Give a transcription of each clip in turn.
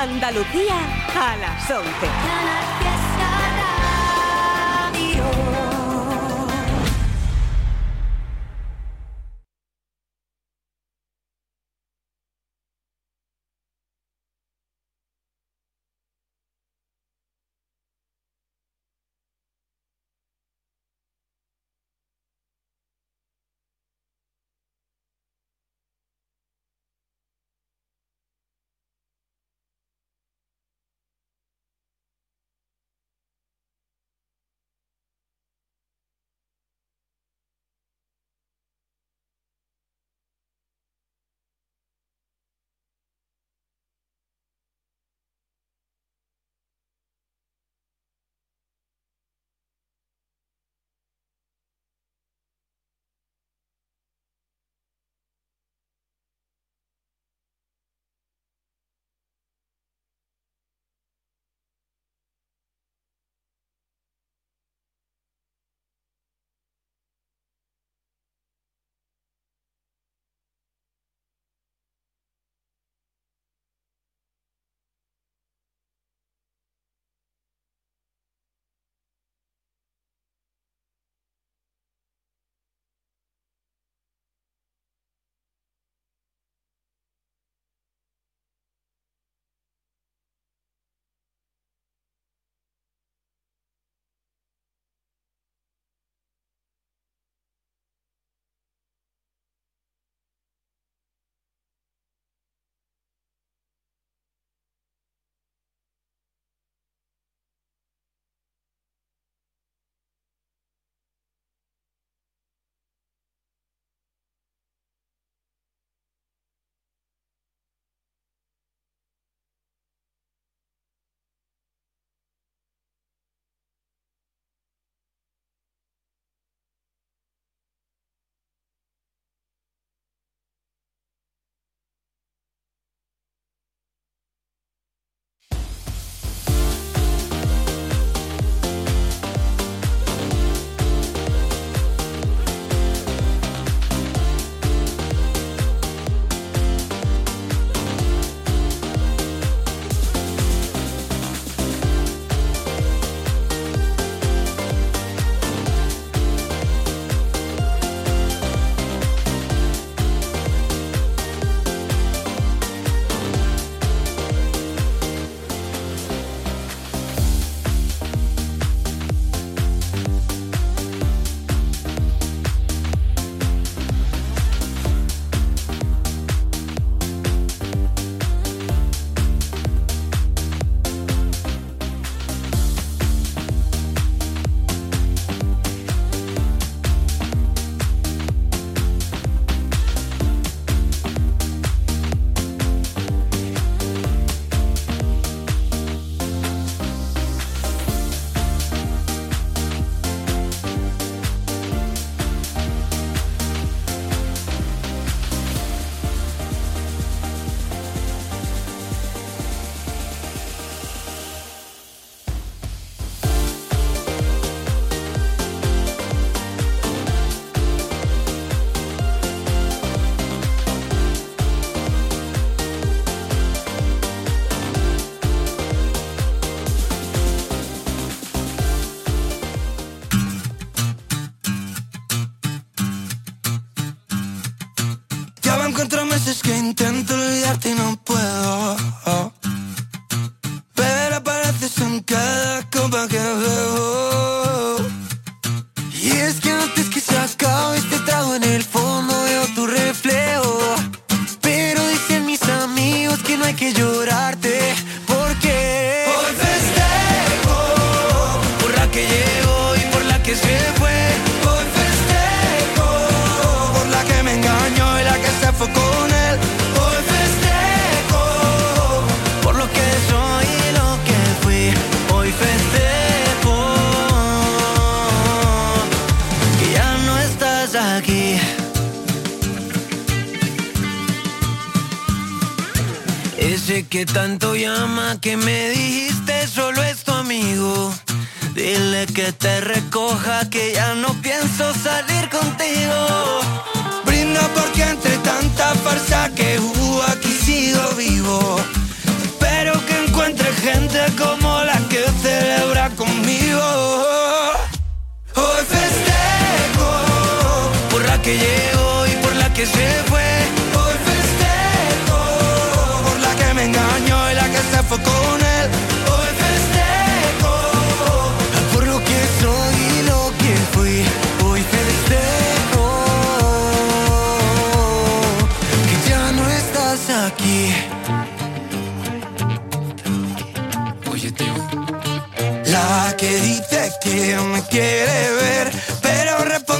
Andalucía a las 11.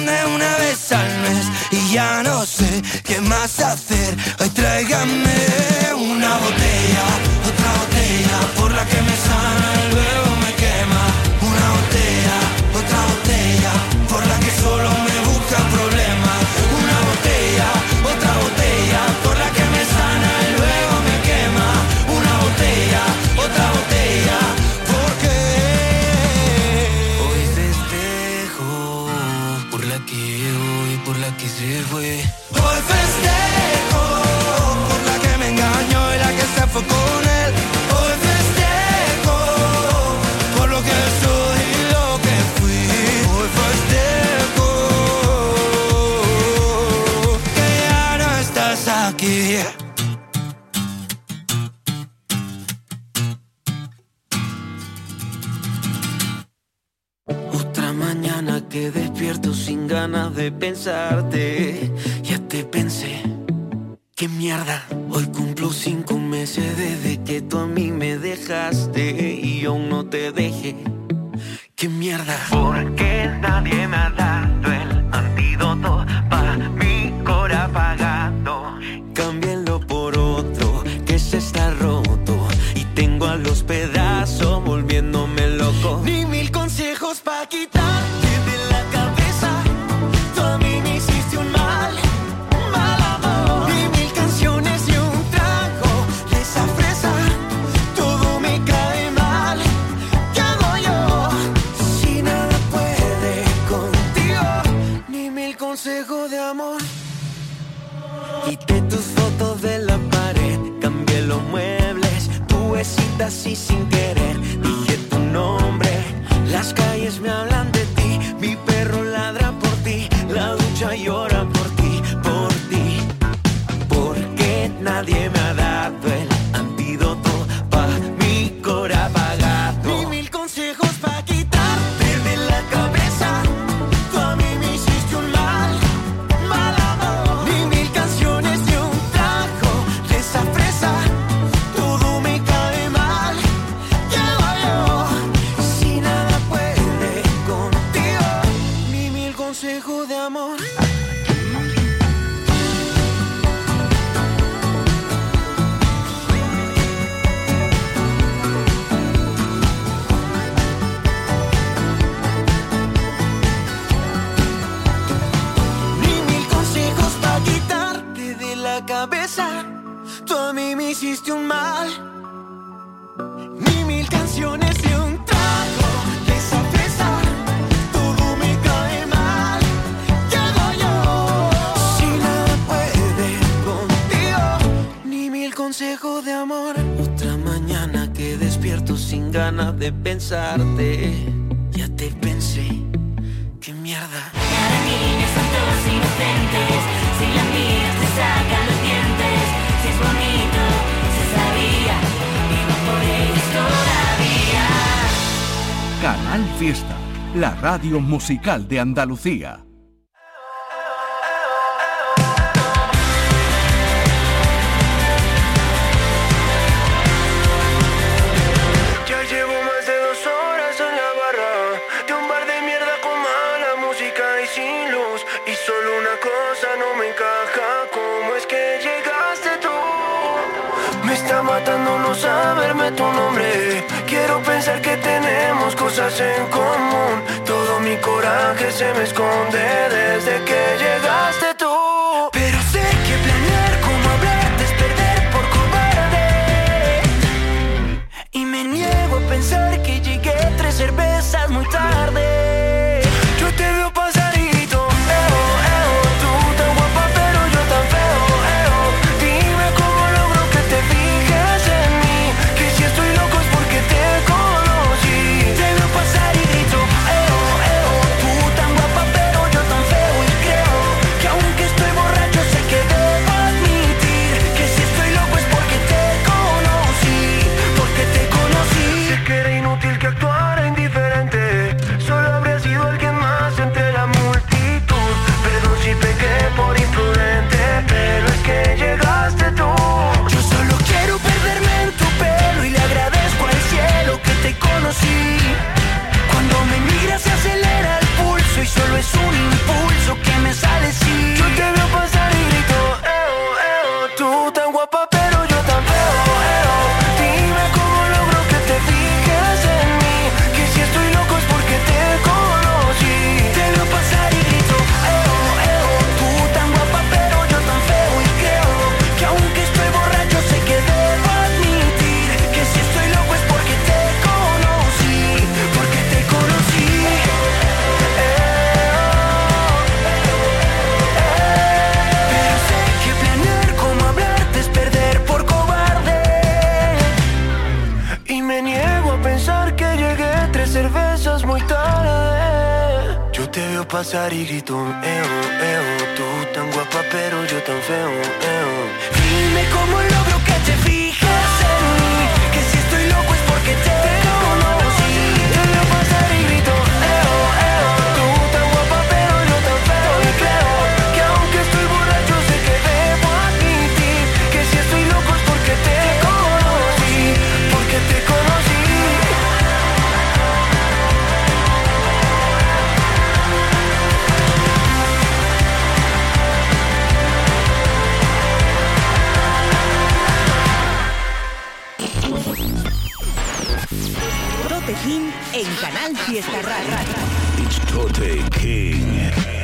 una vez al mes y ya no sé qué más hacer. Hoy tráigame una botella, otra botella por la que me sana pensarte, ya te pensé. ¿Qué mierda? Hoy cumplo cinco meses desde que tú a mí me dejaste y aún no te dejé. ¿Qué mierda? se sinta Radio Musical de Andalucía. Ya llevo más de dos horas en la barra de un bar de mierda con mala música y sin luz. Y solo una cosa no me encaja, ¿cómo es que llega? está matando no saberme tu nombre. Quiero pensar que tenemos cosas en común. Todo mi coraje se me esconde desde que llegaste tú. Pero sé que planear como hablarte es por cobarde. Y me niego a pensar que llegué tres cervezas muy tarde. Pasar y grito, eo, eo Tú tan guapa pero yo tan feo, eo Dime cómo logro Canal Fiesta Radio. It's Tote King.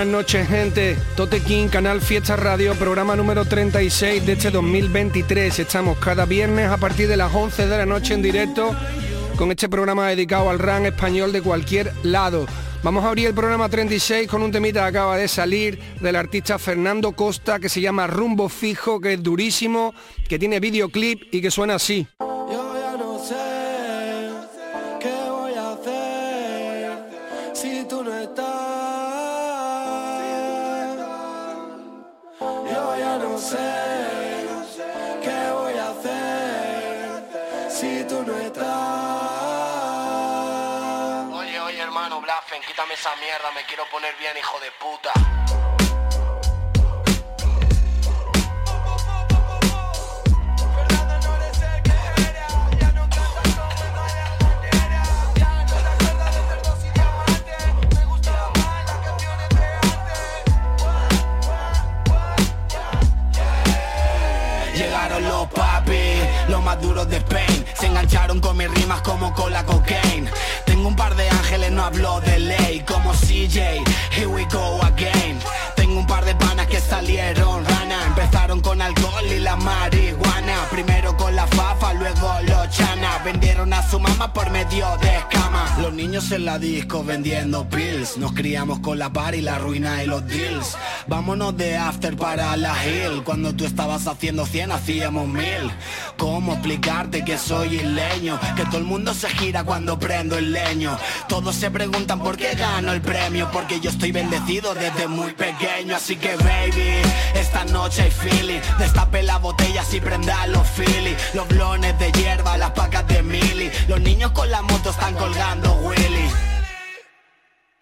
Buenas noches, gente. Tote King, Canal Fiesta Radio, programa número 36 de este 2023. Estamos cada viernes a partir de las 11 de la noche en directo con este programa dedicado al RAN español de cualquier lado. Vamos a abrir el programa 36 con un temita que acaba de salir del artista Fernando Costa que se llama Rumbo Fijo, que es durísimo, que tiene videoclip y que suena así. Esa mierda, me quiero poner bien, hijo de puta. Llegaron los papi, los más duros de Spain Se engancharon con mis rimas como con la cocaine un par de ángeles, no hablo de ley Como CJ, here we go again. Tengo un par de panas que salieron rana. Empezaron con alcohol y la marihuana. Primero con la fafa, luego los chanas Vendieron a su mamá por medio de escama. Los niños en la disco vendiendo pills. Nos criamos con la par y la ruina y los deals. Vámonos de after para la hill. Cuando tú estabas haciendo 100 hacíamos mil. ¿Cómo explicarte que soy isleño? Que todo el mundo se gira cuando prendo el leño. Todos se preguntan por qué gano el premio. Porque yo estoy bendecido desde muy pequeño. Así que baby, esta noche hay feeling. Destape la botella y prenda los philly. Los blones de hierba, las pacas Los niños con la moto están colgando Willy.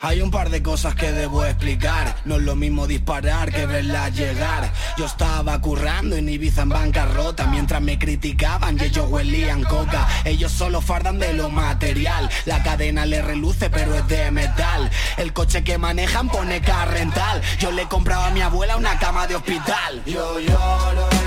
Hay un par de cosas que debo explicar. No es lo mismo disparar que verlas llegar. Yo estaba currando en Ibiza en bancarrota. Mientras me criticaban y ellos huelían coca. Ellos solo fardan de lo material. La cadena le reluce pero es de metal. El coche que manejan pone car rental. Yo le compraba a mi abuela una cama de hospital. Yo lloro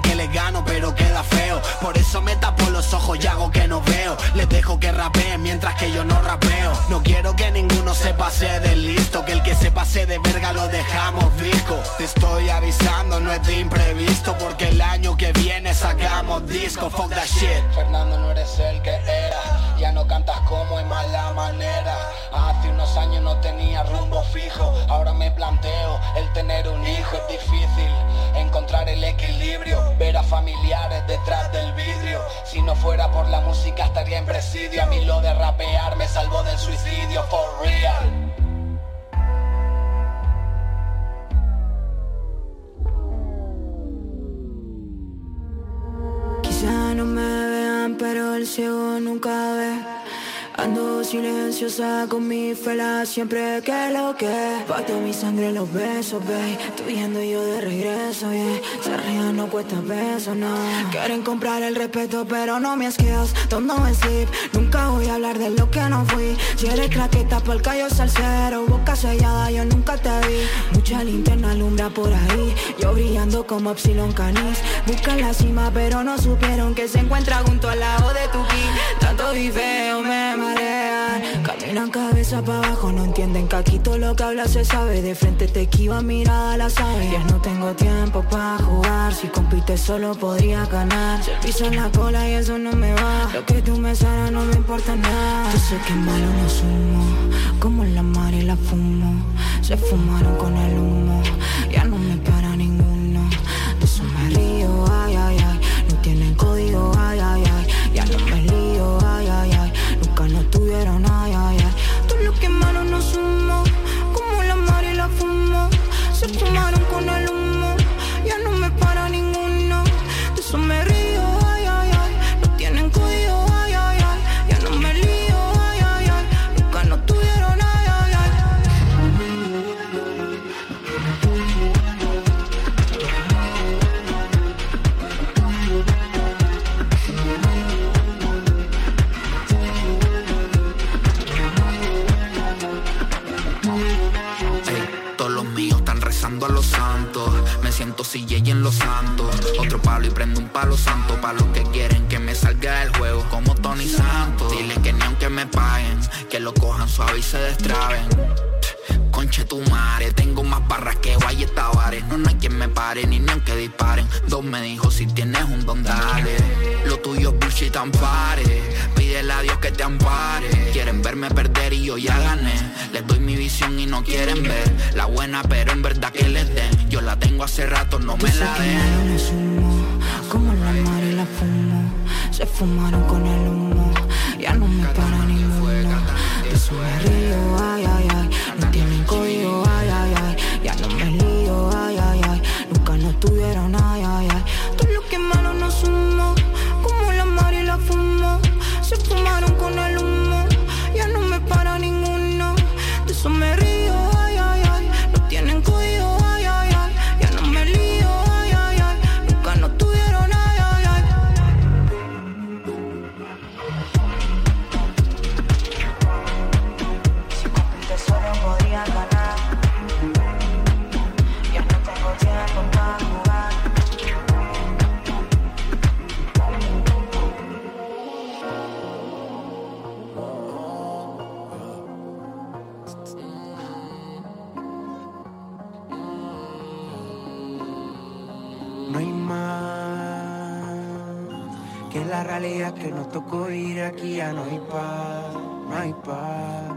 que le gano pero queda feo. Por eso me tapo los ojos y hago que no veo. Les dejo que rapeen mientras que yo no rapeo. No quiero que ninguno se pase de listo Que el que se pase de verga lo dejamos visco Te estoy avisando, no es de imprevisto Porque el año que viene sacamos disco. Fuck that shit. Fernando no eres el que era. Ya no cantas como en mala manera Hace unos años no tenía rumbo fijo. Ahora me planteo el tener un hijo. Es difícil encontrar el equilibrio. Ver a familiares detrás del vidrio. Si no fuera por la música estaría en presidio. A mí lo de rapear me salvó del suicidio For real. Quizá no me vean, pero el ciego nunca ve. Ando silenciosa con mi fela siempre que lo que. Pato mi sangre en los besos, babe. Tú yendo yo de regreso, yeah. Se no cuesta peso, no. Quieren comprar el respeto pero no me skills Don't know sleep. Nunca voy a hablar de lo que no fui. Si eres claqueta por callo salsero. Boca sellada yo nunca te vi. Mucha linterna alumbra por ahí. Yo brillando como Epsilon Canis. Buscan la cima pero no supieron que se encuentra junto al lado de tu Tanto viveo me marean Caminan cabeza para abajo, no entienden que aquí todo lo que habla se sabe. De frente te esquiva, mirada la sabe Ya no tengo tiempo para jugar. Si compites solo podría ganar. Se piso en la cola y eso no me va. Lo que tú me sabes no me importa nada. Yo sé que malo no sumo Como la mar y la fumo. Se fumaron con el humo Y prendo un palo santo. Pa' los que quieren que me salga del juego como Tony Santos. Dile que ni aunque me paguen, que lo cojan suave y se destraben. Conche tu madre, tengo más barras que Guay Tavares. No, no hay quien me pare, ni ni aunque disparen. Dos me dijo, si tienes un don dale Lo tuyo es bullshit ampare Pídele a Dios que te ampare. Quieren verme perder y yo ya gané. Les doy mi visión y no quieren ver La buena pero en verdad que les den. Yo la tengo hace rato, no me la den Como la mar y la fumo Se fumaron con el humo. Ya no me para aquí ya no hay paz, no hay paz.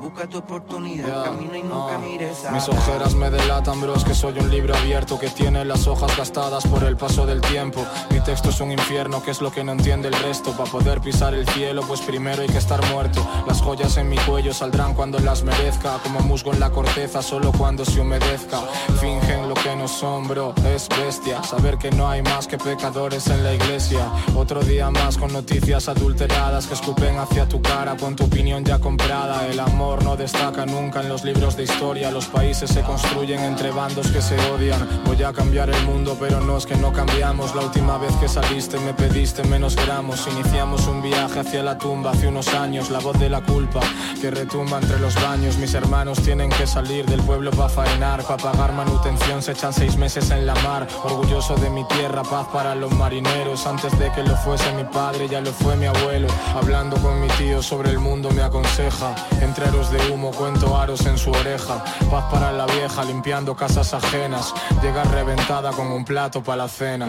Busca tu oportunidad, camina y nunca ah. mires Mis atrás. ojeras me delatan, bros, que soy un libro abierto que tiene las hojas gastadas por el paso del tiempo. Mi texto es un infierno, que es lo que no entiende el resto. Para poder pisar el cielo, pues primero hay que estar muerto. Las joyas en mi cuello saldrán cuando las merezca, como musgo en la corteza, solo cuando se humedezca. Fingen lo que no son, es bestia. Saber que no hay más que pecadores en la iglesia. Otro día más con noticias adulteradas que escupen hacia tu cara con tu opinión ya comprada. El amor no destaca nunca en los libros de historia. Los países se construyen entre bandos que se odian. Voy a cambiar el mundo, pero no es que no cambiamos. La última vez que saliste me pediste menos gramos. Iniciamos un viaje hacia la tumba hace unos años. La voz de la culpa que retumba entre los baños. Mis hermanos tienen que salir del pueblo para faenar. Para pagar manutención se echan seis meses en la mar. Orgulloso de mi tierra, paz para los marineros. Antes de que lo fuese mi padre, ya lo fue mi abuelo. Hablando con mi tío sobre el mundo me aconseja. Entre aros de humo cuento aros en su oreja. Paz para la vieja limpiando casas ajenas. Llega reventada con un plato para la cena.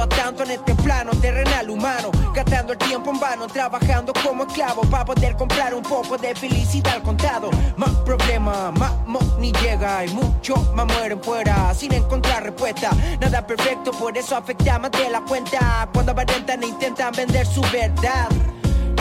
a tanto en este plano terrenal humano, gastando el tiempo en vano, trabajando como esclavo para poder comprar un poco de felicidad al contado. Más problema, más ni llega y mucho más mueren fuera sin encontrar respuesta. Nada perfecto, por eso afecta más de la cuenta cuando aparentan e intentan vender su verdad.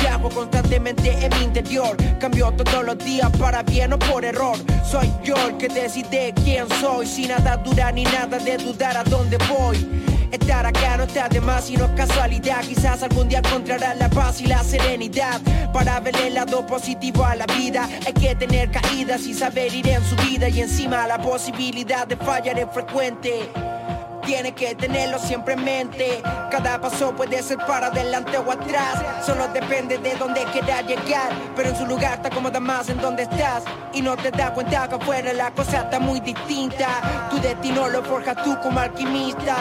Viajo constantemente en mi interior. Cambio todos los días para bien o por error. Soy yo el que decide quién soy. Sin nada dura ni nada de dudar a dónde voy. Estar acá no está de más y no es casualidad. Quizás algún día encontrarás la paz y la serenidad. Para ver el lado positivo a la vida, hay que tener caídas y saber ir en su vida. Y encima la posibilidad de fallar es frecuente. Tiene que tenerlo siempre en mente. Cada paso puede ser para adelante o atrás. Solo depende de dónde quieras llegar. Pero en su lugar está cómoda más en donde estás. Y no te das cuenta que afuera la cosa está muy distinta. Tu destino lo forjas tú como alquimista.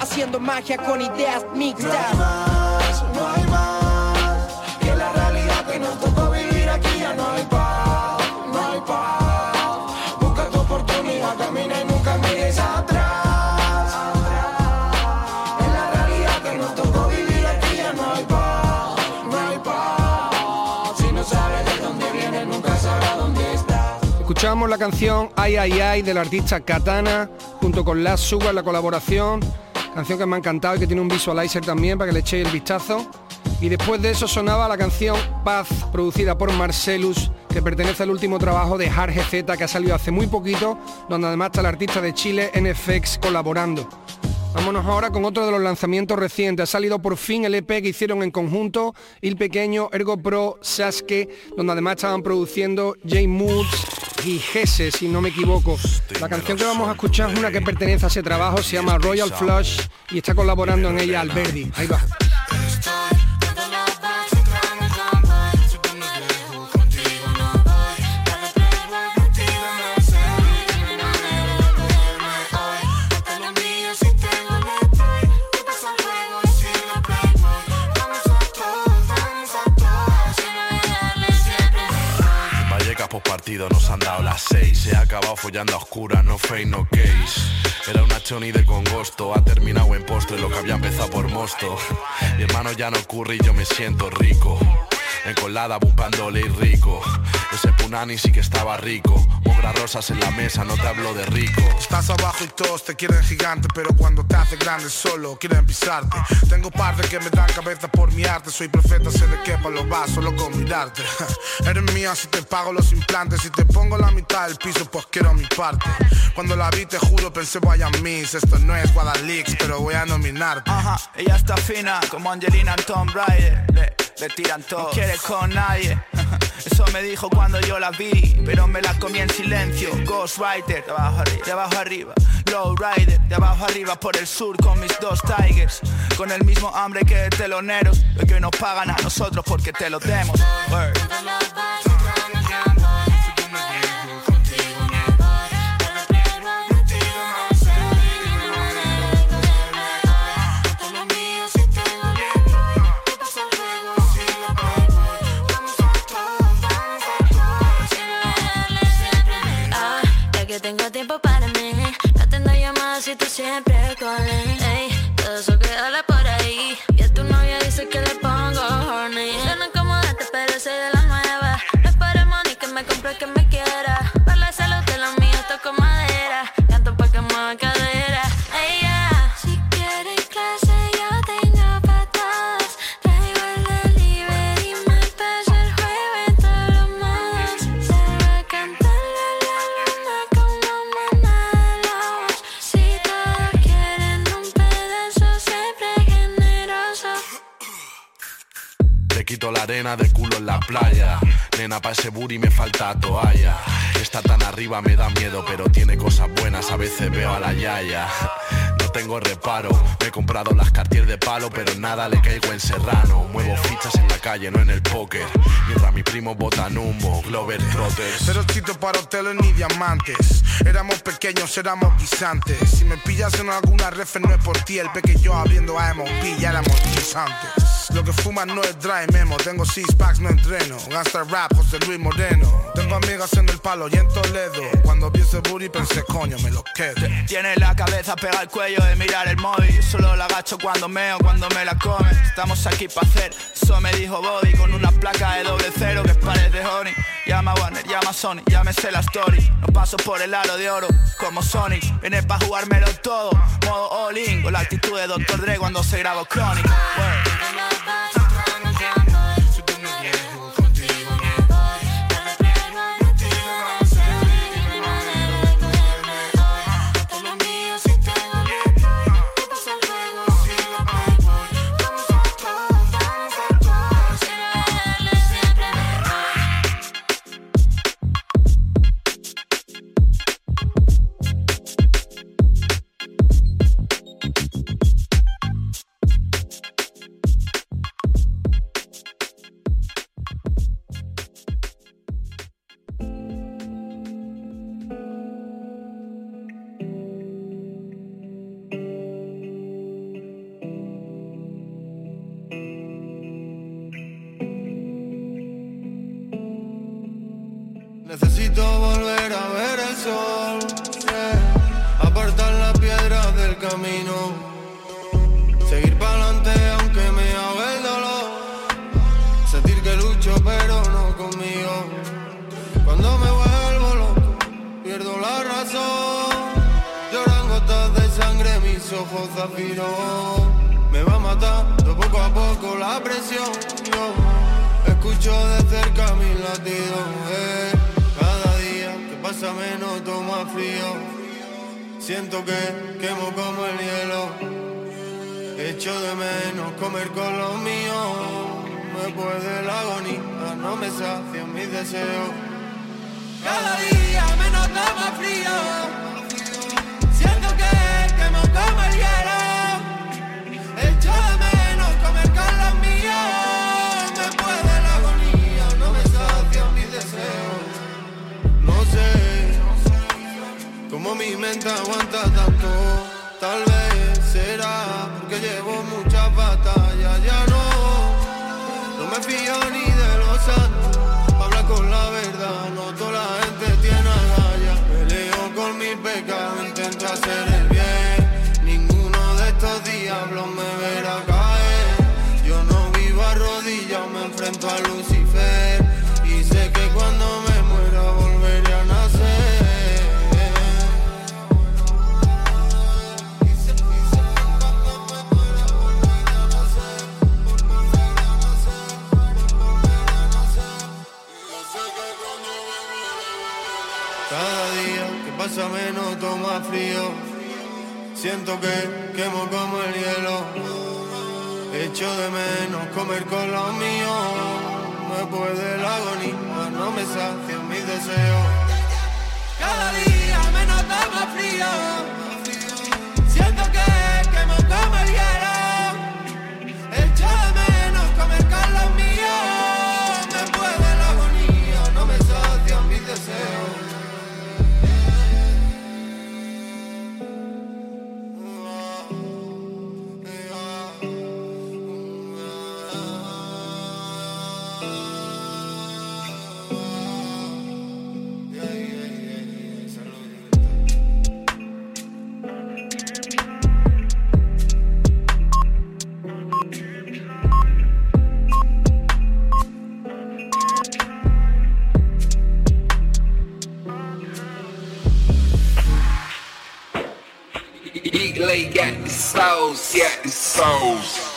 Haciendo magia con ideas mixtas. No hay más, no hay más que la realidad que nos tocó vivir aquí ya no hay paz, no hay paz. Busca tu oportunidad, camina y nunca mires atrás. En la realidad que nos tocó vivir aquí ya no hay paz, no hay paz. Si no sabes de dónde vienes, nunca sabrás dónde estás. Escuchamos la canción Ay Ay Ay del artista Katana junto con Las Sugar, la colaboración. Canción que me ha encantado y que tiene un visualizer también para que le echéis el vistazo. Y después de eso sonaba la canción Paz, producida por Marcelus, que pertenece al último trabajo de Hard GZ que ha salido hace muy poquito, donde además está el artista de Chile NFX colaborando. Vámonos ahora con otro de los lanzamientos recientes. Ha salido por fin el EP que hicieron en conjunto Il Pequeño, Ergo Pro, Sasuke, donde además estaban produciendo J Moods y Gese, si no me equivoco. La canción que vamos a escuchar es una que pertenece a ese trabajo, se llama Royal Flush y está colaborando en ella Alberdi. Ahí va. Nos han dado las seis. Se ha acabado follando a oscuras, no fake, no case Era una choni de congosto Ha terminado en postre lo que había empezado por mosto. Mi hermano ya no ocurre y yo me siento rico Encolada bumpándole y rico Ese punani sí que estaba rico Mogra rosas en la mesa, no te hablo de rico Estás abajo y todos te quieren gigante, pero cuando te haces grande solo quieren pisarte. Tengo parte que me dan cabeza por mi arte, soy profeta, sé de qué pa' los vas solo con mirarte. Eres mía si te pago los implantes, si te pongo la mitad del piso, pues quiero mi parte. Cuando la vi te juro pensé vaya miss, esto no es Guadalix, pero voy a nominarte. Ajá, ella está fina como Angelina en Tomb Raider. Le, tiran todo, no quiere con nadie. Eso me dijo cuando yo la vi, pero me la comí en silencio. Ghost Rider, de abajo arriba, de abajo arriba. Low Rider, de abajo arriba por el sur con mis dos Tigers. Con el mismo hambre que teloneros, lo que hoy nos pagan a nosotros porque te lo demos. Tú siempre calling. Ey, todo eso que habla Nena, pa' ese booty me falta toalla. Está tan arriba me da miedo Pero tiene cosas buenas, a veces veo a la yaya. No tengo reparo. Me he comprado las Cartier de palo Pero nada le caigo en serrano. Muevo fichas en la calle, no en el póker. Mientras mi primo botan humo Glover Trotters. Cero sitio para hoteles ni diamantes. Éramos pequeños, éramos guisantes. Si me pillas en alguna refe no es por ti, el pequeño abriendo a MOP, ya éramos guisantes. Lo que fuman no es dry memo. Tengo six packs, no entreno. Gangsta rap, José Luis Moreno. Tengo amigas en el palo y en Toledo. Cuando vi ese booty pensé, coño, me lo quedo. Tiene la cabeza pega al cuello de mirar el móvil. Solo la agacho cuando meo, cuando me la come. Estamos aquí para hacer, eso me dijo Body. Con una placa de doble cero que parece honey. Llama Warner, llama Sony, llámese la story. No paso por el aro de oro como Sonic. Viene pa' jugármelo todo, modo all in. Con la actitud de Dr. Dre cuando se grabó Chronic. Aguanta tanto. Tal vez será porque llevo muchas batallas. Ya no, no me fío ni frío. Siento que quemo como el hielo. Echo de menos comer con los míos. Me puede la agonía, no me sacian mis deseos. Cada día menos toma frío. Eagle got the sauce, got the sauce.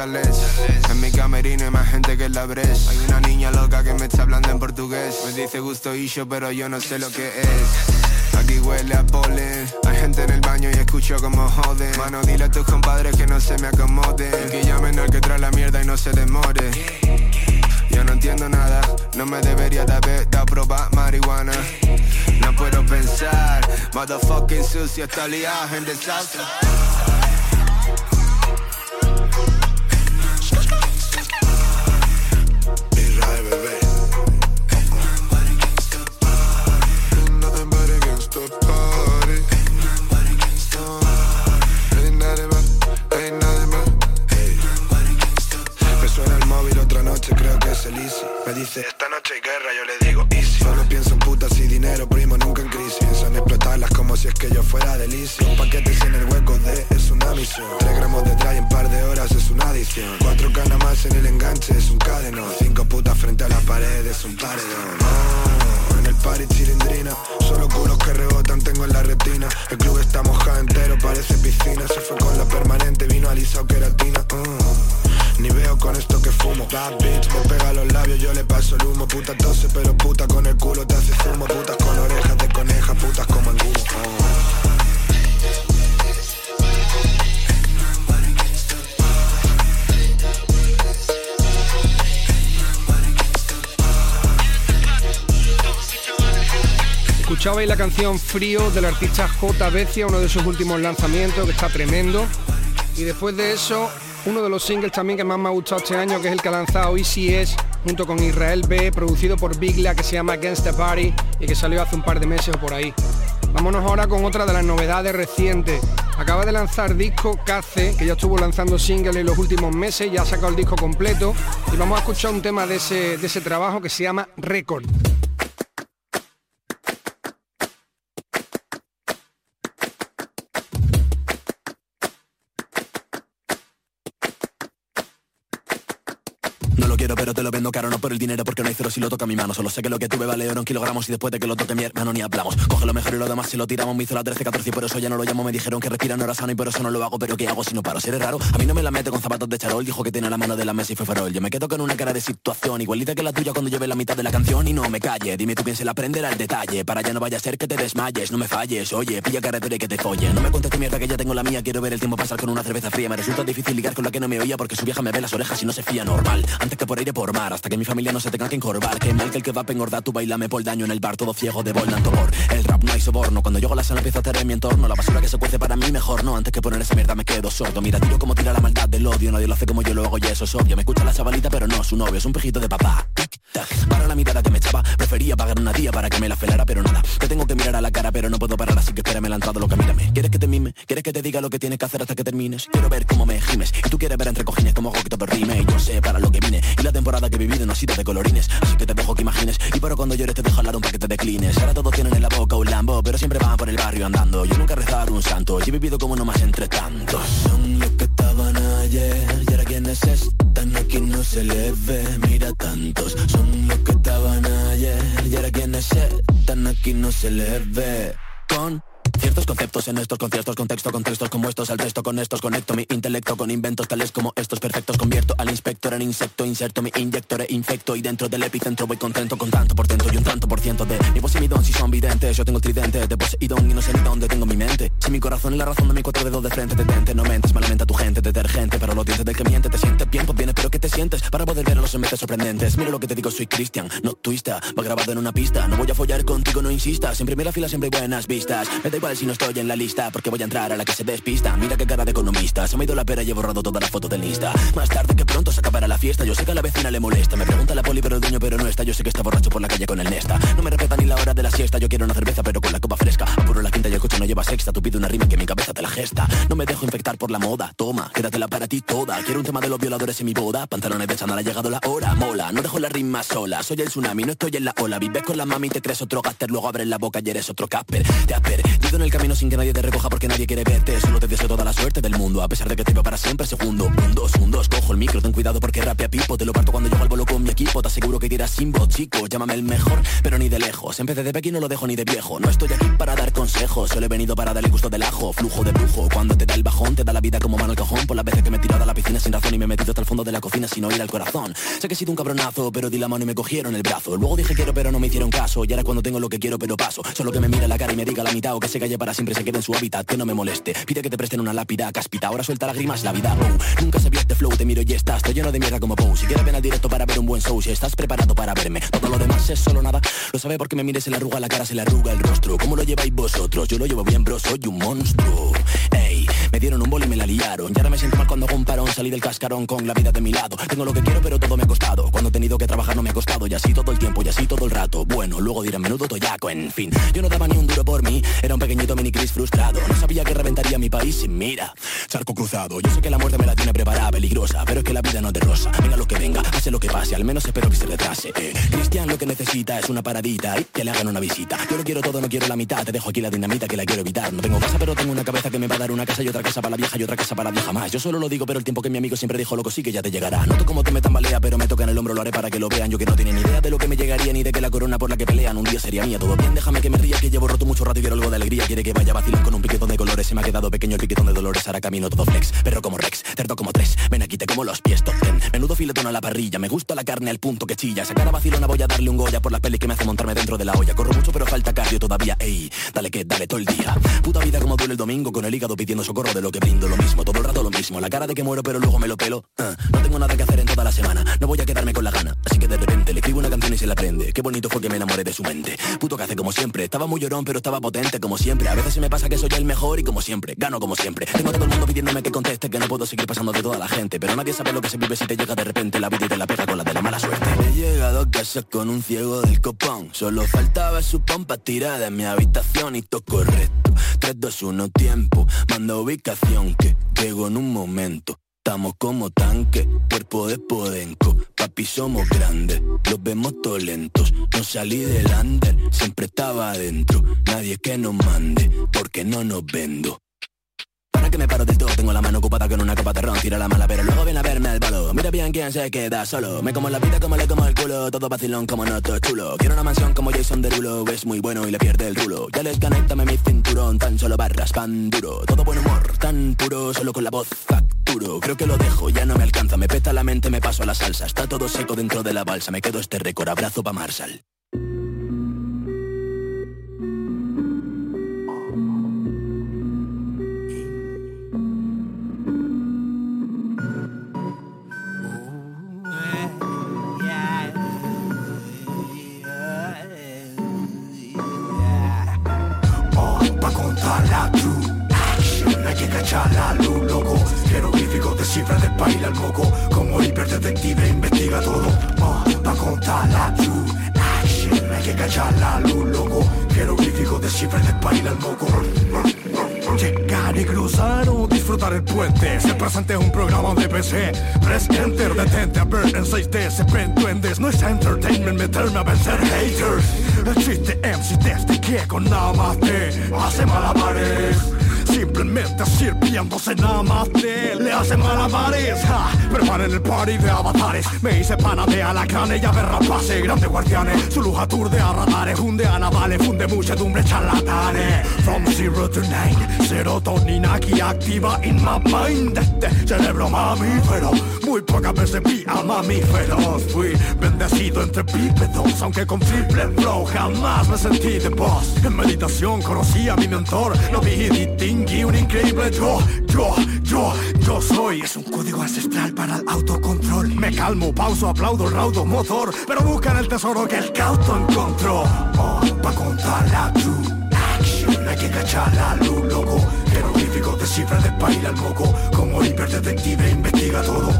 En mi camerino hay más gente que en la Bres. Hay una niña loca que me está hablando en portugués. Me dice gusto yo, pero yo no sé lo que es. Aquí huele a polen, hay gente en el baño y escucho como joden. Mano, dile a tus compadres que no se me acomoden. Y Que llamen al que trae la mierda y no se demore. Yo no entiendo nada, no me debería de haber dado probar marihuana. No puedo pensar, motherfucking sucio, está liado en desastre El club está mojado entero, parece piscina. Se fue con la permanente, vino alisado queratina Oh. Ni veo con esto que fumo. Bad bitch, me pega los labios, yo le paso el humo. Puta tose, pero puta con el culo te hace zumo. Putas con orejas de Escuchabais la canción Frío del artista J. Becia, uno de sus últimos lanzamientos, que está tremendo. Y después de eso, uno de los singles también que más me ha gustado este año, que es el que ha lanzado ECS junto con Israel B, producido por Bigla, que se llama Against the Party y que salió hace un par de meses por ahí. Vámonos ahora con otra de las novedades recientes. Acaba de lanzar disco Cace, que ya estuvo lanzando singles en los últimos meses, ya ha sacado el disco completo y vamos a escuchar un tema de ese, de ese trabajo que se llama Record. Pero te lo vendo caro No por el dinero porque no hay cero si lo toca mi mano. Solo sé que lo que tuve vale oro en kilogramos Y después de que lo toque mi hermano ni hablamos. Coge lo mejor y lo demás si lo tiramos Me hizo la 13, 14 y por eso ya no lo llamo. Me dijeron que respira no era sano y por eso no lo hago Pero ¿qué hago si no paro? Si eres raro. A mí no me la mete con zapatos de charol Dijo que tiene la mano de la mesa y fue farol. Yo me quedo con una cara de situación Igualita que la tuya cuando lleve la mitad de la canción Y no me calle. Dime tú quién se la aprenderá el detalle Para ya no vaya a ser que te desmayes. No me falles Oye, pilla carretera y que te folle. No me cuentes tu mierda que ya tengo la mía Quiero ver el tiempo pasar con una cerveza fría. Me resulta difícil ligar con la que no me oía Porque su vieja me ve las orejas y no se fía normal. Antes que por aire por Hasta que mi familia no se tenga que encorvar. Que mal que el que va a engordar tu bailame por daño en el bar Todo ciego de bol tanto por. El rap no hay soborno Cuando llego a la sala empiezo a en mi entorno. La basura que se cuece para mí mejor no Antes que poner esa mierda me quedo sordo. Mira tiro como tira la maldad del odio Nadie lo hace como yo lo hago y eso es obvio. Me escucha la chavalita pero no su novio Es un pejito de papá. Para la mirada que me echaba Prefería pagar una tía para que me la felara pero nada. Te tengo que mirar a la cara pero no puedo parar Así que espérame la entrada lo que mírame. ¿Quieres que te mime? ¿Quieres que te diga lo que tienes que hacer hasta que termines? Quiero ver cómo me gimes. Y tú quieres ver entre cojines como hago que todo rime. Y yo sé para lo que vine Y la temporada que he vivido no ha sido de colorines. Así que te dejo que imagines. Y pero cuando llores te dejo lado un paquete de declines Ahora todos tienen en la boca un lambo Pero siempre van por el barrio andando. Yo nunca he rezado un santo Yo he vivido como uno más entre tantos. Son los que estaban ayer Y ahora quienes están aquí no se les ve Mira tantos Son los que estaban ayer. Y ahora quienes están aquí no se les ve. Con Ciertos conceptos en estos conciertos, contexto, contextos como estos, al resto con estos conecto mi intelecto con inventos tales como estos perfectos, convierto al inspector en insecto, inserto mi inyector e infecto y dentro del epicentro voy contento con tanto por dentro y un tanto por ciento de mi voz y mi don si son videntes, yo tengo el tridente de poseidón y no sé ni dónde tengo mi mente, si mi corazón es la razón de mi cuatro dedos de frente, detente, no mentes, malamente a tu gente, detergente, pero los dientes del que miente, te sientes bien, pues vienes, pero que te sientes para poder ver a los emetes sorprendentes, mira lo que te digo, soy Cristian, no twista, va grabado en una pista, no voy a follar contigo, no insistas, en primera fila siempre hay buenas vistas, me da igual si no estoy en la lista Porque voy a entrar a la que se despista. Mira qué cara de economista Se me ha ido la pera y he borrado todas las fotos del Insta Más tarde que pronto se acabará la fiesta Yo sé que a la vecina le molesta. Me pregunta la poli pero el dueño pero no está. Yo sé que está borracho por la calle con el Nesta. No me respeta ni la hora de la siesta Yo quiero una cerveza pero con la copa fresca. Apuro la quinta y el coche no lleva sexta Tú pide una rima que mi cabeza te la gesta. No me dejo infectar por la moda Toma, quédatela para ti toda. Quiero un tema de los violadores en mi boda Pantalones de chándal ha llegado la hora Mola, no dejo la rima sola Soy el tsunami, no estoy en la ola. Vives con la mami, te crees otro gaster Luego abres la boca y eres otro casper Te en el camino sin que nadie te recoja Porque nadie quiere verte. Solo te deseo toda la suerte del mundo A pesar de que te veo para siempre segundo. Un dos, un dos, cojo el micro Ten cuidado porque rapea pipo. Te lo parto cuando llego al bolo con mi equipo Te aseguro que tiras sin voz, chico Llámame el mejor, pero ni de lejos. Empecé de pequeño, no lo dejo ni de viejo. No estoy aquí para dar consejos Solo he venido para darle gusto del ajo. Flujo de brujo Cuando te da el bajón Te da la vida como mano al cajón. Por las veces que me he tirado a la piscina sin razón Y me he metido hasta el fondo de la cocina sin oír al corazón. Sé que he sido un cabronazo Pero di la mano y me cogieron el brazo. Luego dije quiero pero no me hicieron caso. Y ahora cuando tengo lo que quiero pero paso. Solo que me mire la cara y me diga la mitad O que se calle para siempre se quede en su hábitat, que no me moleste. Pide que te presten una lápida, caspita, ahora suelta lágrimas la vida. Oh, nunca vio este flow, te miro y estás, estoy lleno de mierda como Poe. Si quieres ven al directo para ver un buen show, si estás preparado para verme, todo lo demás es solo nada. Lo sabe porque me mires en la arruga la cara, se le arruga el rostro. ¿Cómo lo lleváis vosotros? Yo lo llevo bien, bro, soy un monstruo. Me dieron un bol y me la liaron. Y ahora me siento mal cuando hago un parón, salí del cascarón con la vida de mi lado. Tengo lo que quiero, pero todo me ha costado. Cuando he tenido que trabajar no me ha costado, y así todo el tiempo, y así todo el rato. Bueno, luego dirán menudo toyaco, en fin. Yo no daba ni un duro por mí, era un pequeñito mini Chris frustrado. No sabía que reventaría mi país sin mira. Charco cruzado, yo sé que la muerte me la tiene preparada, peligrosa, pero es que la vida no de rosa. Venga lo que venga, hace lo que pase, al menos espero que se retrase. Eh. Cristian lo que necesita es una paradita y que le hagan una visita. Yo lo quiero todo, no quiero la mitad, te dejo aquí la dinamita que la quiero evitar. No tengo casa, pero tengo una cabeza que me va a dar una casa y otra casa para la vieja y otra casa para la vieja más. Yo solo lo digo, pero el tiempo que mi amigo siempre dijo loco sí que ya te llegará. Noto como te me tambalea, pero me toca en el hombro, lo haré para que lo vean. Yo que no tiene ni idea de lo que me llegaría ni de que la corona por la que pelean un día sería mía. Todo bien, déjame que me ría, que llevo roto mucho rato y quiero algo de alegría. Quiere que vaya vacilón con un piquetón de colores. Se me ha quedado pequeño el piquetón de dolores. Ahora camino todo flex, perro como Rex, cerdo como tres. Ven aquí, te como los pies, top. Menudo filetón a la parrilla, me gusta la carne al punto que chilla. Sacar a vacilona voy a darle un goya por las pelis que me hace montarme dentro de la olla. Corro mucho, pero falta cardio todavía, ey. Dale que dale todo el día. Puta vida como duele el domingo con el hígado pidiendo socorro de lo que brindo. Lo mismo, todo el rato lo mismo. La cara de que muero, pero luego me lo pelo. Ah, no tengo nada que hacer en toda la semana. No voy a quedarme con la gana. Así que de repente le escribo una canción y se la prende. Qué bonito fue que me enamoré de su mente. Puto que hace como siempre. Estaba muy llorón, pero estaba potente como siempre. A veces se me pasa que soy el mejor y como siempre. Gano como siempre. Tengo a todo el mundo pidiéndome que conteste, que no puedo seguir pasando de toda la gente. Pero nadie sabe lo que se vive si te llega de repente la vida y te la pega con la de la mala suerte. He llegado a casa con un ciego del copón. Solo faltaba su pompa tirada en mi habitación y todo correcto. 3, 2, 1, tiempo. Manda que llego en un momento. Estamos como tanque, cuerpo de podenco. Papi, somos grandes, los vemos todos lentos. No salí del under, siempre estaba adentro. Nadie que nos mande, porque no nos vendo. Que me paro del todo, tengo la mano ocupada con una copa de ron, tira la mala, pero luego viene a verme el balo. Mira bien quién se queda solo. Me como la vida como le como el culo, todo vacilón como no todo chulo. Quiero una mansión como Jason Derulo, es muy bueno y le pierde el rulo. Ya les conéctame mi cinturón, tan solo barras, pan duro. Todo buen humor, tan puro, solo con la voz facturo. Creo que lo dejo, ya no me alcanza, me peta la mente, me paso a la salsa. Está todo seco dentro de la balsa, me quedo este récord, abrazo pa' Marshall. Cachar la luz, loco. Jeroglíficos de cifras de baile al moco. Como hiperdetective investiga todo. Oh, pa' contar la true action. Hay que cachar la luz, loco. Jeroglíficos de cifras de baile al moco. Llegar y cruzar o disfrutar el puente. Se presente un programa de PC Press Enter, detente a ver en 6D Se ven duendes, no es entertainment Meterme a vencer haters. El chiste MC desde que con nada más te. Hace malabares Simplemente sirviéndose nada más de él. Le hace malabares ja, Preparen el party de avatares. Me hice pana de alacranes y ave rapaces. Grandes guardianes, su luz aturde a radares. Hunde a navales, funde muchedumbre charlatanes From zero to nine. Serotonina aquí activa in my mind. Este cerebro mamífero Muy pocas veces vi a mamíferos. Fui bendecido entre bípedos Aunque con triple flow jamás me sentí de boss En meditación conocí a mi mentor Lo vi y distinguí un increíble yo Yo, yo, yo soy. Es un código ancestral para el autocontrol. Me calmo, pauso, aplaudo raudo motor Pero buscan el tesoro que el cauto encontró. Oh, pa' contar la que cachar la luz, loco. Jeroglíficos de cifras de baile al moco. Como hiperdetective investiga todo.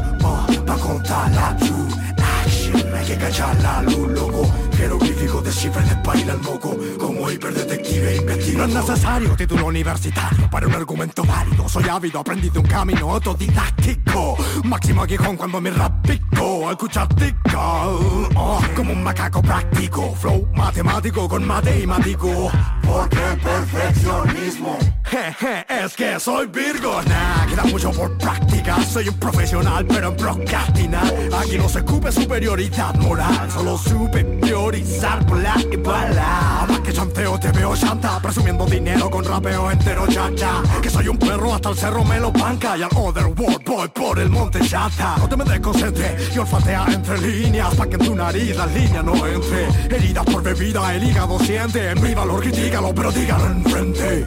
Pa' contar la true action. Hay que cachar la luz, loco Jeroglíficos de cifras de baile al moco Como hiperdetective investiga. No es necesario título universitario Para un argumento válido. Soy ávido, aprendí de un camino autodidáctico. Máximo aguijón cuando mi rap pico Escuchar tica oh, Como un macaco práctico. Flow matemático con matemático. Porque perfeccionismo Jeje, es que soy Virgo. Nah, queda mucho por práctica. Soy un profesional pero en procrastinar. Aquí no se ocupe superioridad moral Solo superiorizar por la y bala Más que chanteo te veo chanta Presumiendo dinero con rapeo entero chacha Que soy un perro hasta el cerro me lo banca Y al other world boy por el monte chata No te me desconcentres Y olfatea entre líneas pa' que en tu nariz la línea no entre. Heridas por bebida, el hígado siente Mi valor critícalo, pero dígalo enfrente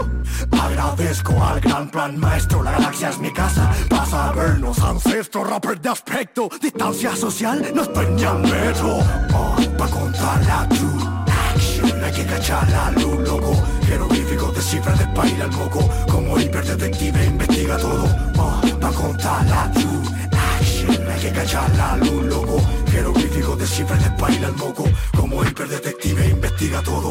Agradezco al gran plan maestro, la galaxia es mi casa. Pasa a vernos, ancestro, rapper de aspecto. Distancia social, no estoy ni al metro. Oh, pa' contar la true action Hay que cachar la luz, loco. Jeroglíficos de cifras de baila el moco. Como hiperdetective investiga todo. Oh, pa' contar la true action Hay que cachar la luz, loco. Jeroglíficos de cifras de baila el moco. Como hiperdetective investiga todo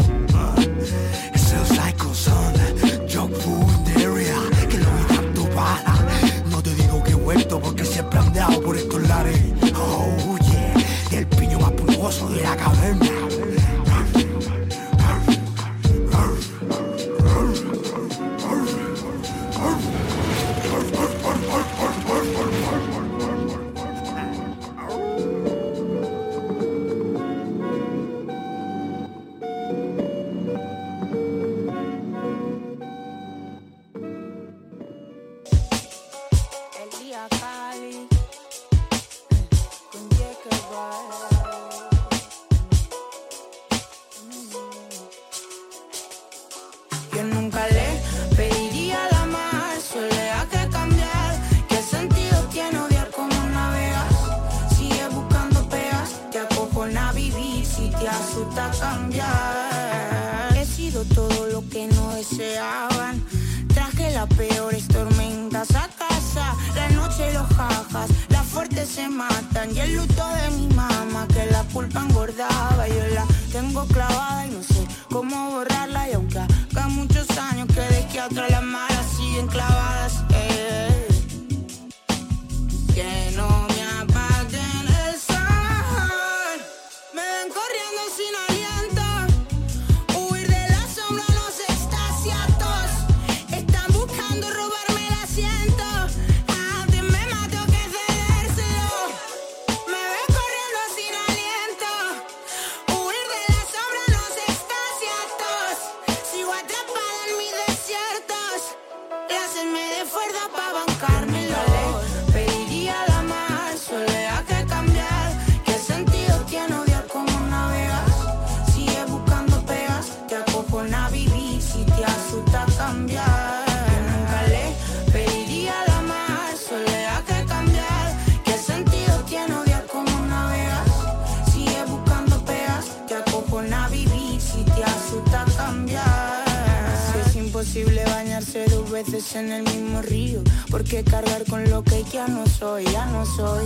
veces en el mismo río, porque cargar con lo que ya no soy, ya no soy.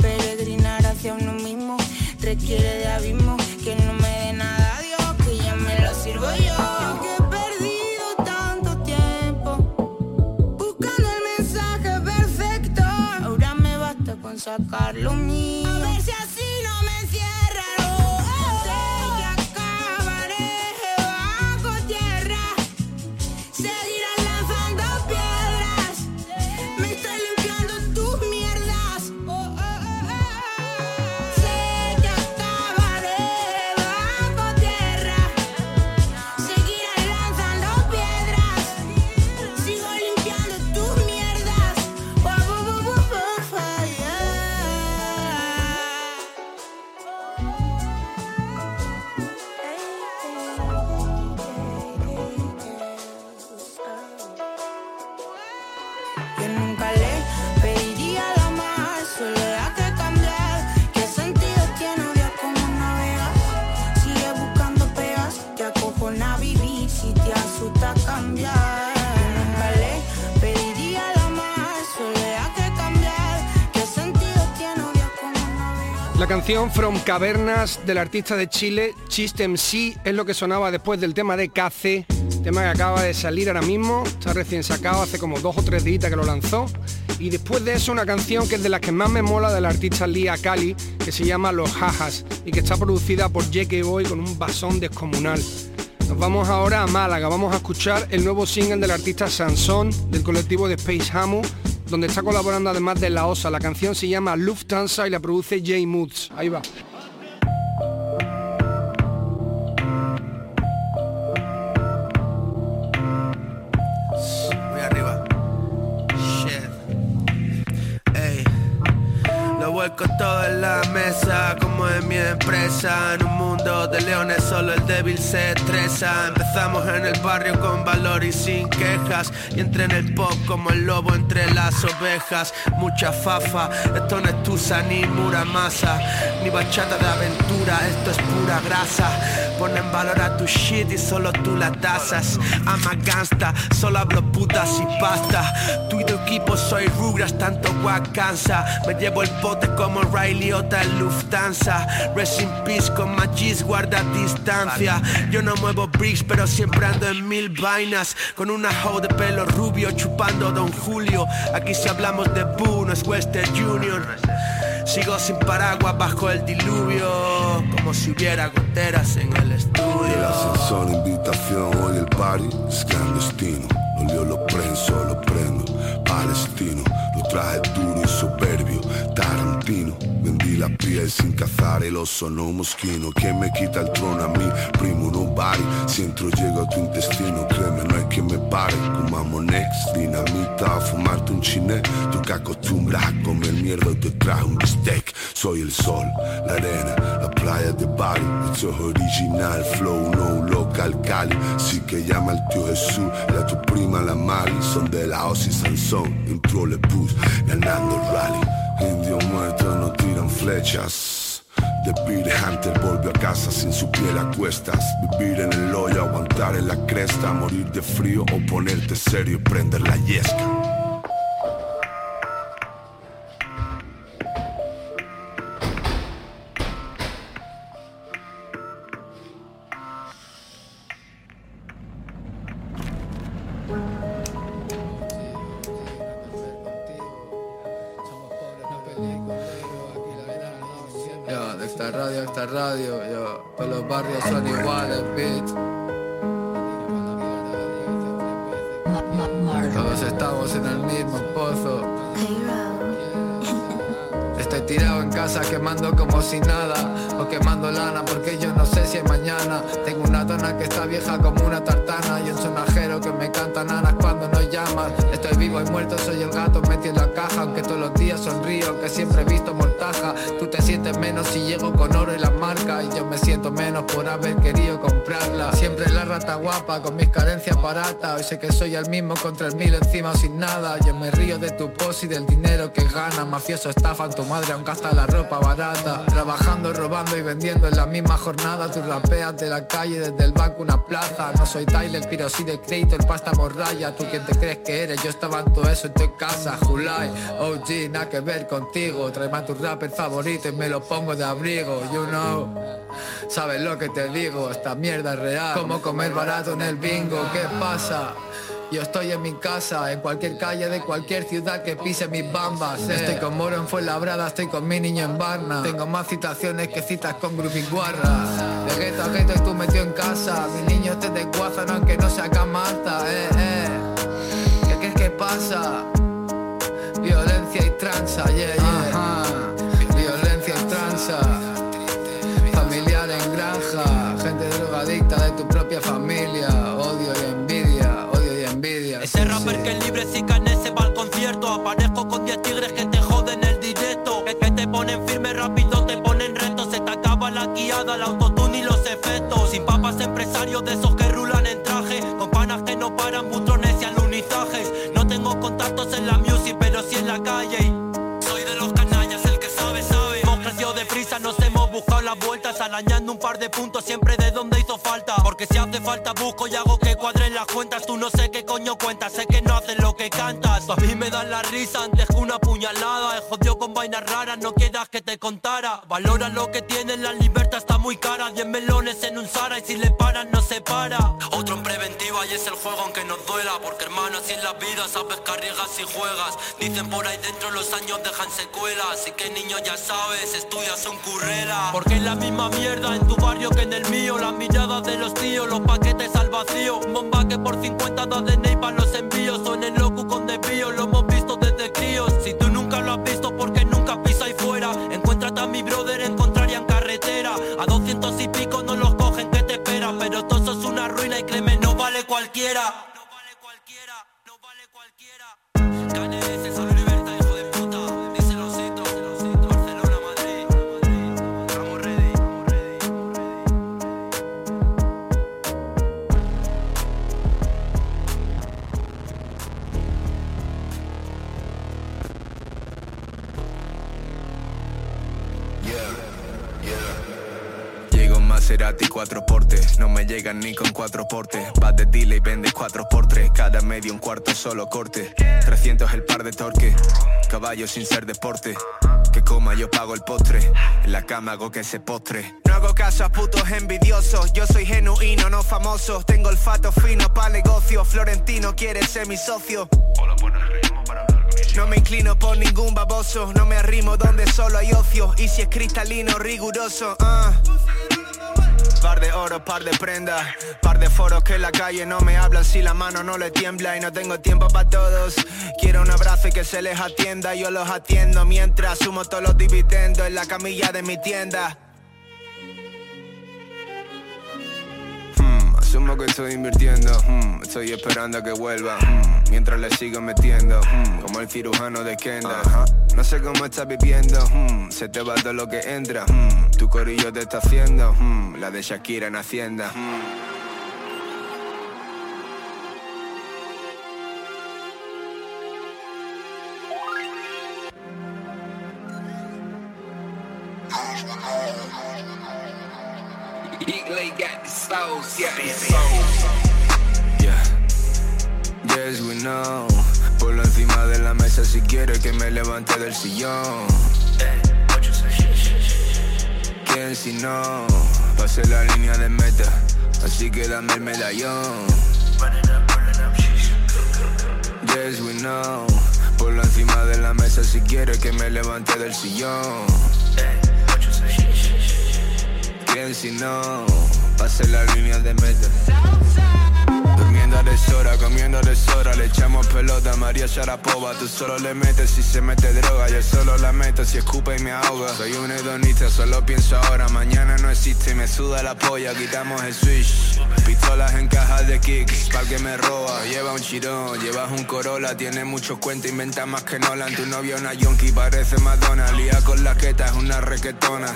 Peregrinar hacia uno mismo. Requiere de abismo que no me dé nada. A Dios, que ya me lo sirvo yo. Yo que he La canción From Cavernas del artista de Chile, Chiste MC, es lo que sonaba después del tema de Cace, tema que acaba de salir ahora mismo, está recién sacado hace como dos o tres días que lo lanzó. Y después de eso una canción que es de las que más me mola del artista Lia Cali, que se llama Los Jajas y que está producida por J.K. Boy con un basón descomunal. Nos vamos ahora a Málaga, vamos a escuchar el nuevo single del artista Sansón del colectivo de Space Hamu, donde está colaborando además de La Osa. La canción se llama Lufthansa y la produce Jay Moods. Ahí va. Vuelco todo en la mesa, como en mi empresa. En un mundo de leones solo el débil se estresa. Empezamos en el barrio con valor y sin quejas. Y entré en el pop como el lobo entre las ovejas. Mucha fafa, esto no es tusa ni muramasa, ni bachata de aventura, esto es pura grasa. Pon en valor a tu shit y solo tú la tasas. Ama gangsta, solo hablo putas y pasta. Tú y tu equipo soy rugras, tanto guac cansa. Me llevo el pote como Riley Ota en Lufthansa. Rest in peace con Magis, guarda distancia. Yo no muevo bricks, pero siempre ando en mil vainas. Con una hoe de pelo rubio chupando Don Julio. Aquí si hablamos de Boo, no es Western Union. Sigo sin paraguas bajo el diluvio, como si hubiera goteras en el estudio. El ascensor, invitación, hoy el party es clandestino. Lo lo prenso, lo prendo, palestino. Lo traje duro y tarantino. La piel sin cazar el oso, no mosquino. ¿Quién me quita el trono a mí? Primo, nobody. Si entro, llego a tu intestino, créeme, no hay que me pare. Fumamos next, dinamita, a fumarte un chiné. Tú que acostumbras a comer mierda, yo te traje un bistec. Soy el sol, la arena, la playa de Bali. Esto es original, flow, no local Cali. Sí que llama al tío Jesús y a tu prima la Mari. Son de la Osi Sansón, entró le ganando el rally. Indio muerto no tiran flechas. The Beat Hunter volvió a casa sin su piel a cuestas. Vivir en el hoyo, aguantar en la cresta, morir de frío o ponerte serio y prender la yesca. Que como una tartana Y un sonajero que me canta nanas cuando no llamas Estoy vivo y muerto, soy el gato metido en la caja Aunque todos los días sonrío, aunque siempre he visto mortaja. Tú te sientes menos si llego con oro y la marca por haber querido comprarla. Siempre la rata guapa con mis carencias baratas. Hoy sé que soy el mismo con tres mil encima sin nada. Yo me río de tu pos y del dinero que gana. Mafioso estafan tu madre aunque hasta la ropa barata. Trabajando, robando y vendiendo en la misma jornada. Tú rapeas de la calle desde el banco una plaza. No soy Tyler, pero sí de Creator, pasta morralla. ¿Tú quién te crees que eres? Yo estaba en todo eso en tu casa. Julai, OG, nada que ver contigo. Tráeme a tu rapper favorito y me lo pongo de abrigo You know. Sabes lo que te digo, esta mierda es real Como comer barato en el bingo, ¿qué pasa? Yo estoy en mi casa, en cualquier calle de cualquier ciudad que pise mis bambas. Estoy con Moro en Fuenlabrada, estoy con mi niño en Barna. Tengo más citaciones que citas con grupiguarras. De gueto a gueto tú metido en casa. Mi niño te desguazan aunque no sea camarta, eh, eh. ¿Qué que pasa? Violencia y tranza, yeah, yeah. Familia. Odio y envidia, odio y envidia. Ese rapper que es libre si canes se va al concierto. Aparezco con 10 tigres que te joden el directo. Es que te ponen firme rápido, te ponen retos Se te acaba la guiada, el autotune y los efectos. Sin papas empresarios de esos que rulan en traje. Con panas que no paran, butrones y alunizajes. No tengo contactos en la music, pero sí en la calle. Y Soy de los canallas, el que sabe, sabe. Hemos crecido deprisa, nos hemos buscado las vueltas Arañando un par de puntos siempre de Porque si hace falta busco y hago cuadren las cuentas Tú no sé qué coño cuentas, sé que no haces lo que cantas. A mí me das la risa antes que una puñalada He jodido con vainas raras, no quieras que te contara. Valora lo que tienes, la libertad está muy cara. Diez melones en un Zara y si le paran no se para. Otro en preventiva y es el juego aunque nos duela Porque hermano así en la vida sabes que arriesgas y juegas. Dicen por ahí dentro los años dejan secuelas Así que niño ya sabes, estudias son currela. Porque es la misma mierda en tu barrio que en el mío Las miradas de los tíos, los paquetes al vacío Bomba que por 50 da de ney para los envíos. Son el loco con desvío, lo hemos visto desde críos Si tú nunca lo has visto porque nunca pisa ahí fuera Encuéntrate a mi brother en contraria en carretera. A 200 y pico no los cogen que te esperan Pero todo eso es una ruina y créeme No vale cualquiera, Maserati cuatro portes, no me llegan ni con cuatro portes. Vas de dile y vendes cuatro por tres, cada medio un cuarto solo corte. 300 el par de torque, caballo sin ser deporte. Que coma yo pago el postre, en la cama hago que se postre. No hago caso a putos envidiosos, yo soy genuino, no famoso. Tengo olfato fino pa' negocio, Florentino quiere ser mi socio. No me inclino por ningún baboso, no me arrimo donde solo hay ocio. Y si es cristalino, riguroso, ah. Par de oro, par de prendas, par de foros que en la calle no me hablan si la mano no le tiembla y no tengo tiempo para todos. Quiero un abrazo y que se les atienda, yo los atiendo mientras sumo todos los dividendos en la camilla de mi tienda. Asumo que estoy invirtiendo, hmm, estoy esperando a que vuelva, hmm, mientras le sigo metiendo, hmm, como el cirujano de Kendall. No sé cómo estás viviendo, hmm, se te va todo lo que entra, hmm, tu corillo te está haciendo, hmm, la de Shakira en Hacienda. Got the sauce, yeah. Yeah. Yes, we know. Ponlo encima de la mesa si quieres que me levante del sillón. ¿Quién si no? Pasé la línea de meta, así que dame el medallón. Yes, we know. Ponlo encima de la mesa si quieres que me levante del sillón. ¿Quién si no? Pasé la línea de meta. Durmiendo a deshora, comiendo a deshora Le echamos pelota María Sharapova. Tú solo le metes si se mete droga Yo solo la meto si escupe y me ahoga. Soy un hedonista, solo pienso ahora Mañana no existe y me suda la polla Quitamos el switch. Pistolas en cajas de kicks Pa'l que me roba, lleva un chirón Llevas un Corolla, tiene muchos cuentos Inventa más que Nolan. Tu novia una yonki, parece Madonna Lía con la queta, es una requetona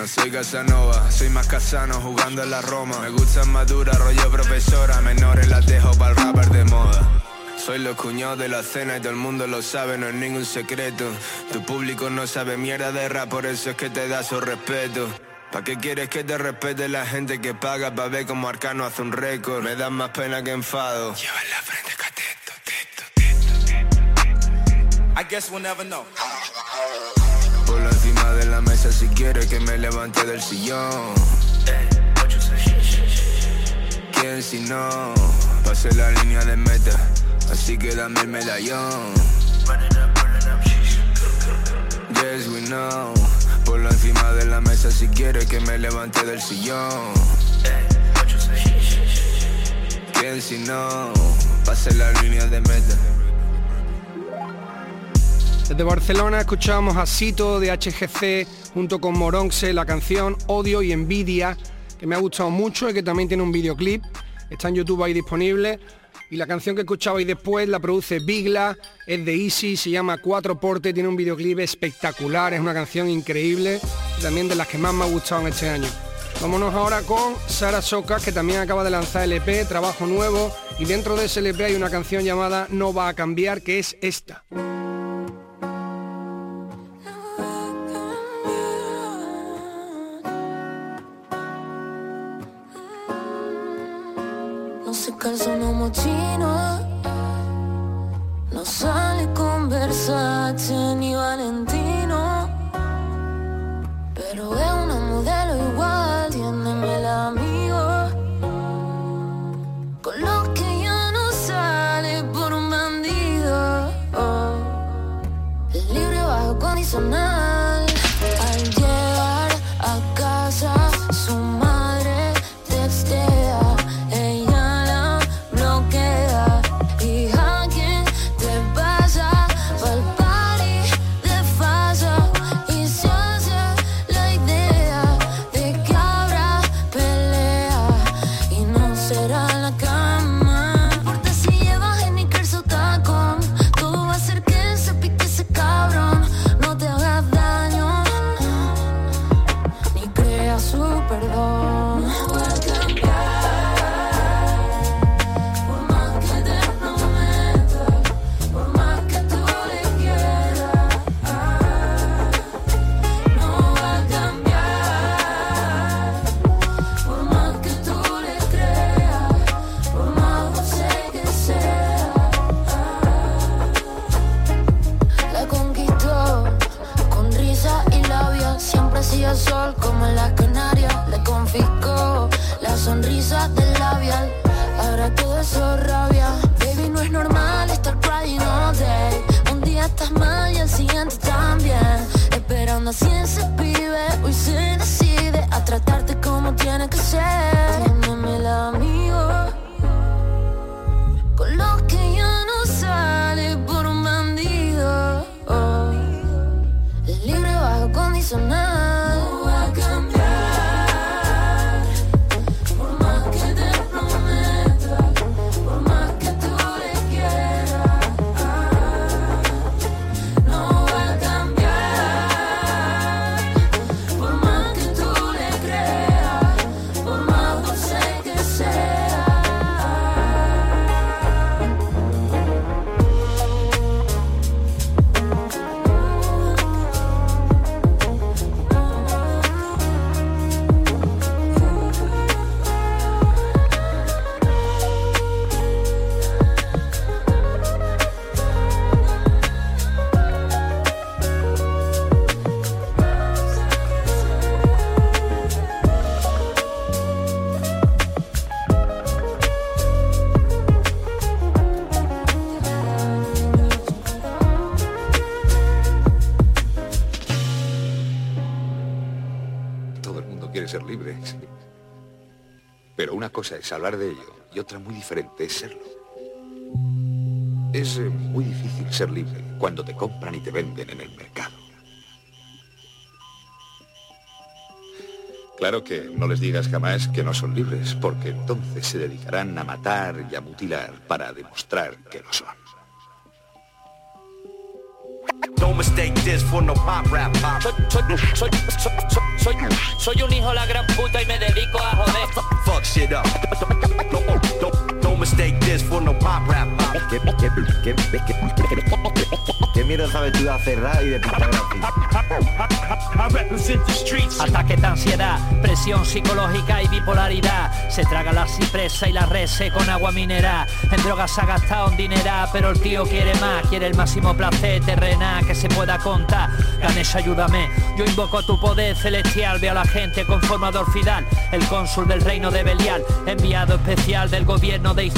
no soy Casanova, soy más casano jugando en la Roma. Me gustan maduras, rollo profesora, menores las dejo para el rapper de moda. Soy los cuñados de la cena y todo el mundo lo sabe, no es ningún secreto. Tu público no sabe mierda de rap, por eso es que te da su respeto. ¿Pa' qué quieres que te respete la gente que paga pa' ver como Arcano hace un récord? Me dan más pena que enfado. Lleva en la frente I guess we'll never know. La mesa si quieres que me levante del sillón. ¿Quién si no? Pasé la línea de meta, así que dame el medallón. Yes, we know. Ponlo encima de la mesa si quieres que me levante del sillón. ¿Quién si no? Pasé la línea de meta. Desde Barcelona escuchábamos a Sito de HGC junto con Moronxe, la canción Odio y Envidia, que me ha gustado mucho y que también tiene un videoclip. Está en YouTube ahí disponible. Y la canción que escuchabais después la produce Bigla, es de Easy, se llama Cuatro Porte, tiene un videoclip espectacular, es una canción increíble, también de las que más me ha gustado en este año. Vámonos ahora con Sara Soca, que también acaba de lanzar el EP, trabajo nuevo, y dentro de ese LP hay una canción llamada No va a cambiar, que es esta. Calza un mochino No sale con Versace ni Valentino. Pero es una modelo igual Tiene mil amigos. Con los que ya no sale por un bandido. Oh. Libre bajo condicional tiene es hablar de ello y otra muy diferente es serlo. Es eh, muy difícil ser libre cuando te compran y te venden en el mercado. Claro que no les digas jamás que no son libres, porque entonces se dedicarán a matar y a mutilar para demostrar que lo son. Don't mistake this for no pop rap pop. Soy, soy, soy, soy, soy, soy un hijo la gran puta y me dedico a joder. Fuck shit up. Mistake this for no pop rap pop. ¿Qué, mierda sabes tú de hacer rap y de pintar graffiti? Ataque de ansiedad, presión psicológica y bipolaridad. Se traga la cipresa y la rese con agua mineral. En drogas ha gastado un dineral, pero el tío quiere más. Quiere el máximo placer terrenal que se pueda contar. Ganesh, ayúdame. Yo invoco tu poder celestial. Veo a la gente con forma de orfidal. El cónsul del reino de Belial. Enviado especial del gobierno de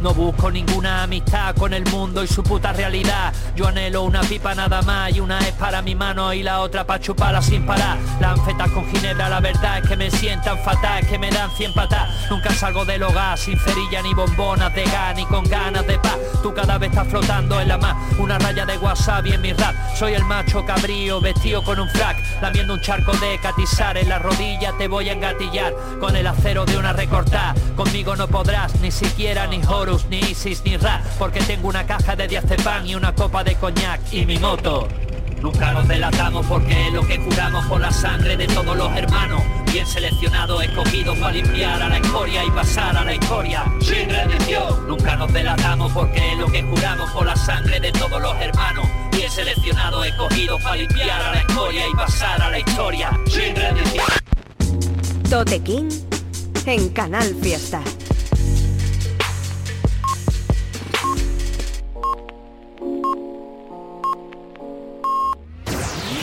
No busco ninguna amistad con el mundo y su puta realidad. Yo anhelo una pipa nada más y una es para mi mano y la otra para chuparla sin parar. Lanfetas con ginebra, la verdad es que me sientan fatal, es que me dan cien patas. Nunca salgo del hogar sin cerilla ni bombonas de gas ni con ganas de paz. Tú cada vez estás flotando en la mar, una raya de wasabi en mi rap. Soy el macho cabrío vestido con un frac, lamiendo un charco de catizar en la rodilla te voy a engatillar con el acero de una recortada. Conmigo no podrás ni siquiera ni Horus ni Isis ni Ra, porque tengo una caja de diazepam y una copa de coñac y mi moto. Nunca nos delatamos porque lo que juramos por la sangre de todos los hermanos. Bien seleccionados, escogidos para limpiar a la escoria y pasar a la historia sin rendición. Nunca nos delatamos porque lo que juramos por la sangre de todos los hermanos. Bien seleccionados, escogidos para limpiar a la escoria y pasar a la historia sin rendición. Tote King en Canal Fiesta.